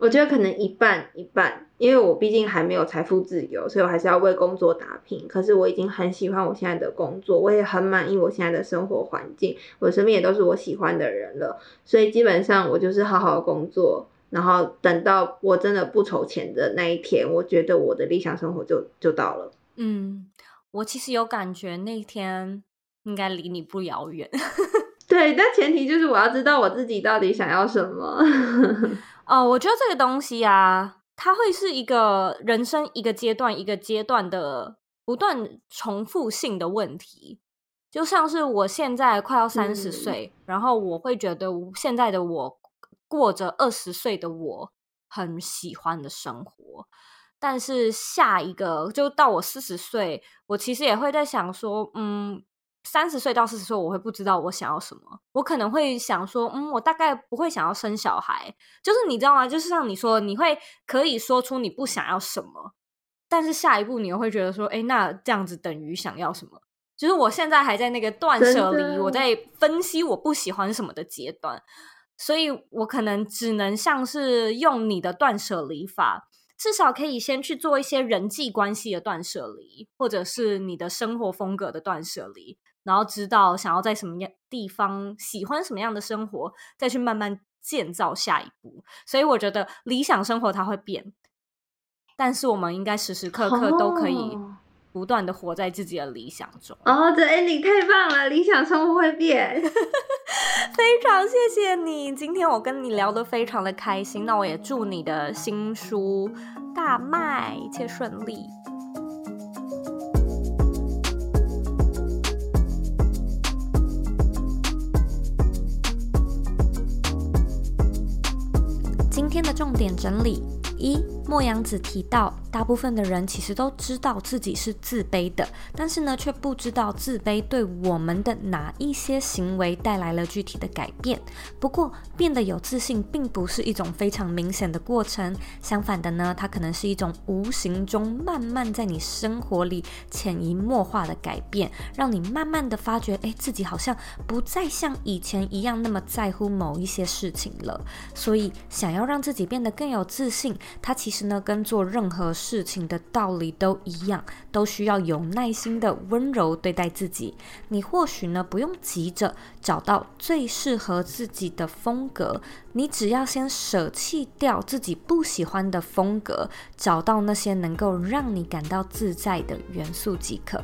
我觉得可能一半一半，因为我毕竟还没有财富自由，所以我还是要为工作打拼。可是我已经很喜欢我现在的工作，我也很满意我现在的生活环境，我身边也都是我喜欢的人了。所以基本上我就是好好工作，然后等到我真的不愁钱的那一天，我觉得我的理想生活就就到了。嗯，我其实有感觉那一天应该离你不遥远。对，但前提就是我要知道我自己到底想要什么。哦，我觉得这个东西啊，它会是一个人生一个阶段一个阶段的不断重复性的问题，就像是我现在快要三十岁，嗯，然后我会觉得现在的我过着二十岁的我很喜欢的生活，但是下一个就到我四十岁，我其实也会在想说，嗯。三十岁到四十岁，我会不知道我想要什么。我可能会想说，嗯，我大概不会想要生小孩。就是你知道吗？就是像你说，你会可以说出你不想要什么，但是下一步你又会觉得说，哎，那这样子等于想要什么？就是我现在还在那个断舍离，我在分析我不喜欢什么的阶段，所以我可能只能像是用你的断舍离法。至少可以先去做一些人际关系的断舍离，或者是你的生活风格的断舍离，然后知道想要在什么样地方，喜欢什么样的生活，再去慢慢建造下一步。所以我觉得理想生活它会变，但是我们应该时时刻刻都可以不断的活在自己的理想中。哦，这 ending 太棒了！理想生活会变，非常谢谢你。今天我跟你聊得非常的开心，那我也祝你的新书大卖，一切顺利。重点整理。一，莫阳子提到，大部分的人其实都知道自己是自卑的，但是呢，却不知道自卑对我们的哪一些行为带来了具体的改变。不过，变得有自信并不是一种非常明显的过程，相反的呢，它可能是一种无形中慢慢在你生活里潜移默化的改变，让你慢慢的发觉，哎，自己好像不再像以前一样那么在乎某一些事情了。所以，想要让自己变得更有自信。它其实呢，跟做任何事情的道理都一样，都需要有耐心的温柔对待自己。你或许呢，不用急着找到最适合自己的风格，你只要先舍弃掉自己不喜欢的风格，找到那些能够让你感到自在的元素即可。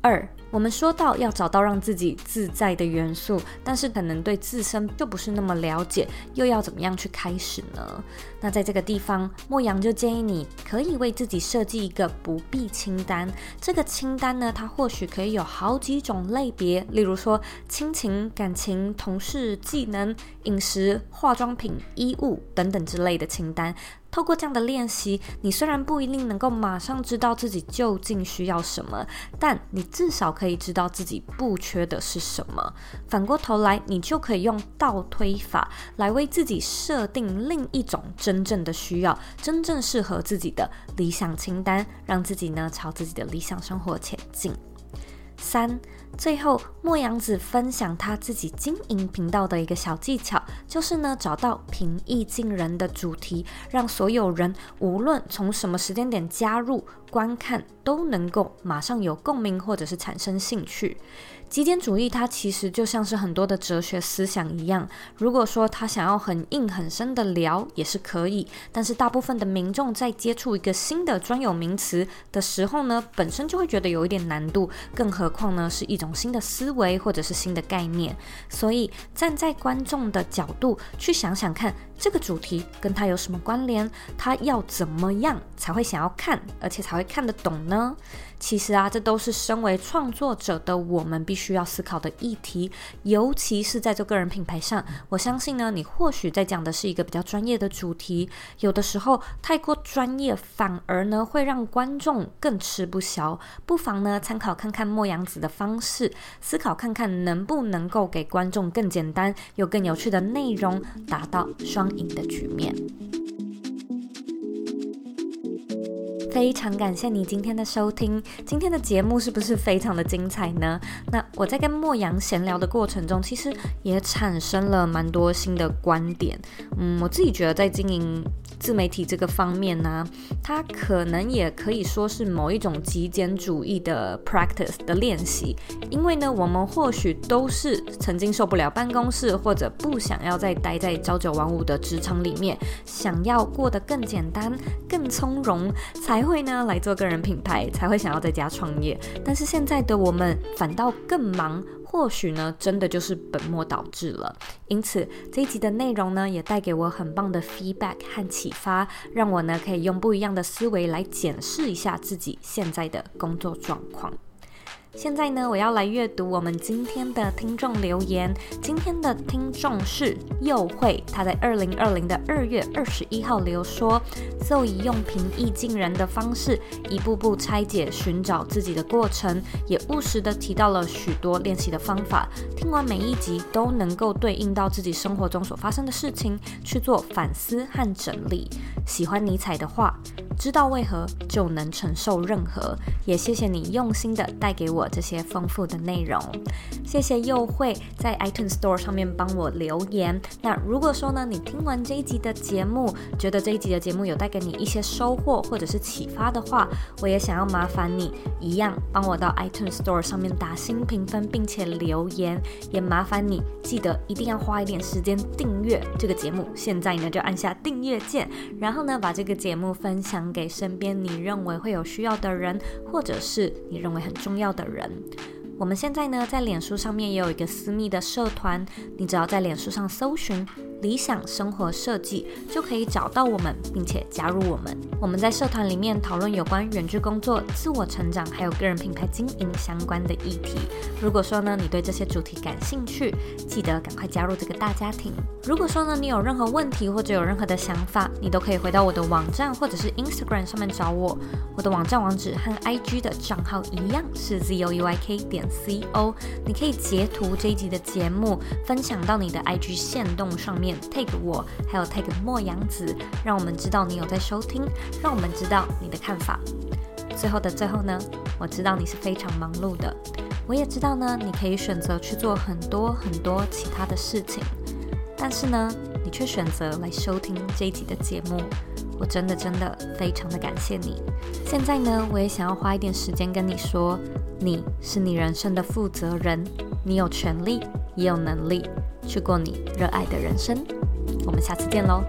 二。我们说到要找到让自己自在的元素，但是可能对自身就不是那么了解，又要怎么样去开始呢？那在这个地方，莫阳就建议你可以为自己设计一个不必清单。这个清单呢，它或许可以有好几种类别，例如说亲情、感情、同事、技能、饮食、化妆品、衣物等等之类的清单。透过这样的练习，你虽然不一定能够马上知道自己究竟需要什么，但你至少可可以知道自己不缺的是什么。反过头来，你就可以用倒推法来为自己设定另一种真正的需要，真正适合自己的理想清单，让自己呢朝自己的理想生活前进。三。最后，莫阳子分享他自己经营频道的一个小技巧，就是呢，找到平易近人的主题，让所有人无论从什么时间点加入观看，都能够马上有共鸣或者是产生兴趣。极简主义它其实就像是很多的哲学思想一样，如果说他想要很硬很深的聊也是可以，但是大部分的民众在接触一个新的专有名词的时候呢，本身就会觉得有一点难度，更何况呢是一种新的思维或者是新的概念，所以站在观众的角度去想想看，这个主题跟他有什么关联，他要怎么样才会想要看，而且才会看得懂呢？其实啊，这都是身为创作者的我们必须要思考的议题，尤其是在做个人品牌上。我相信呢，你或许在讲的是一个比较专业的主题，有的时候太过专业，反而呢会让观众更吃不消。不妨呢参考看看莫阳子的方式，思考看看能不能够给观众更简单又更有趣的内容，达到双赢的局面。非常感谢你今天的收听，今天的节目是不是非常的精彩呢？那我在跟莫阳闲聊的过程中，其实也产生了蛮多新的观点。嗯，我自己觉得在经营自媒体这个方面呢、它可能也可以说是某一种极简主义的 practice 的练习，因为呢，我们或许都是曾经受不了办公室，或者不想要再待在朝九晚五的职场里面，想要过得更简单、更从容，才会呢来做个人品牌，才会想要在家创业。但是现在的我们反倒更忙，或许呢真的就是本末倒置了。因此这一集的内容呢，也带给我很棒的 feedback 和启发，让我呢可以用不一样的思维来检视一下自己现在的工作状况。现在呢，我要来阅读我们今天的听众留言。今天的听众是佑慧，他在二零二零的二月二十一号留说：Zoe 用平易近人的方式，一步步拆解寻找自己的过程，也务实的提到了许多练习的方法。听完每一集，都能够对应到自己生活中所发生的事情去做反思和整理。喜欢尼采的话，知道为何就能承受任何。也谢谢你用心的带给我。这些丰富的内容，谢谢又会在 iTunes Store 上面帮我留言。那如果说呢，你听完这一集的节目，觉得这一集的节目有带给你一些收获或者是启发的话，我也想要麻烦你一样帮我到 iTunes Store 上面打新评分，并且留言。也麻烦你记得一定要花一点时间订阅这个节目。现在呢，就按下订阅键，然后呢，把这个节目分享给身边你认为会有需要的人，或者是你认为很重要的。人，我们现在呢，在脸书上面也有一个私密的社团，你只要在脸书上搜寻理想生活设计，就可以找到我们，并且加入我们。我们在社团里面讨论有关远距工作、自我成长，还有个人品牌经营相关的议题。如果说呢，你对这些主题感兴趣，记得赶快加入这个大家庭。如果说呢，你有任何问题或者有任何的想法，你都可以回到我的网站或者是 Instagram 上面找我。我的网站网址和 IG 的账号一样是 zouyk 点 co。你可以截图这一集的节目，分享到你的 IG 线动上面，tag 我，还有 tag 莫阳子，让我们知道你有在收听，让我们知道你的看法。最后的最后呢，我知道你是非常忙碌的，我也知道呢，你可以选择去做很多很多其他的事情，但是呢，你却选择来收听这一集的节目，我真的真的非常的感谢你。现在呢，我也想要花一点时间跟你说，你是你人生的负责人，你有权利，也有能力去过你热爱的人生。我们下次见喽。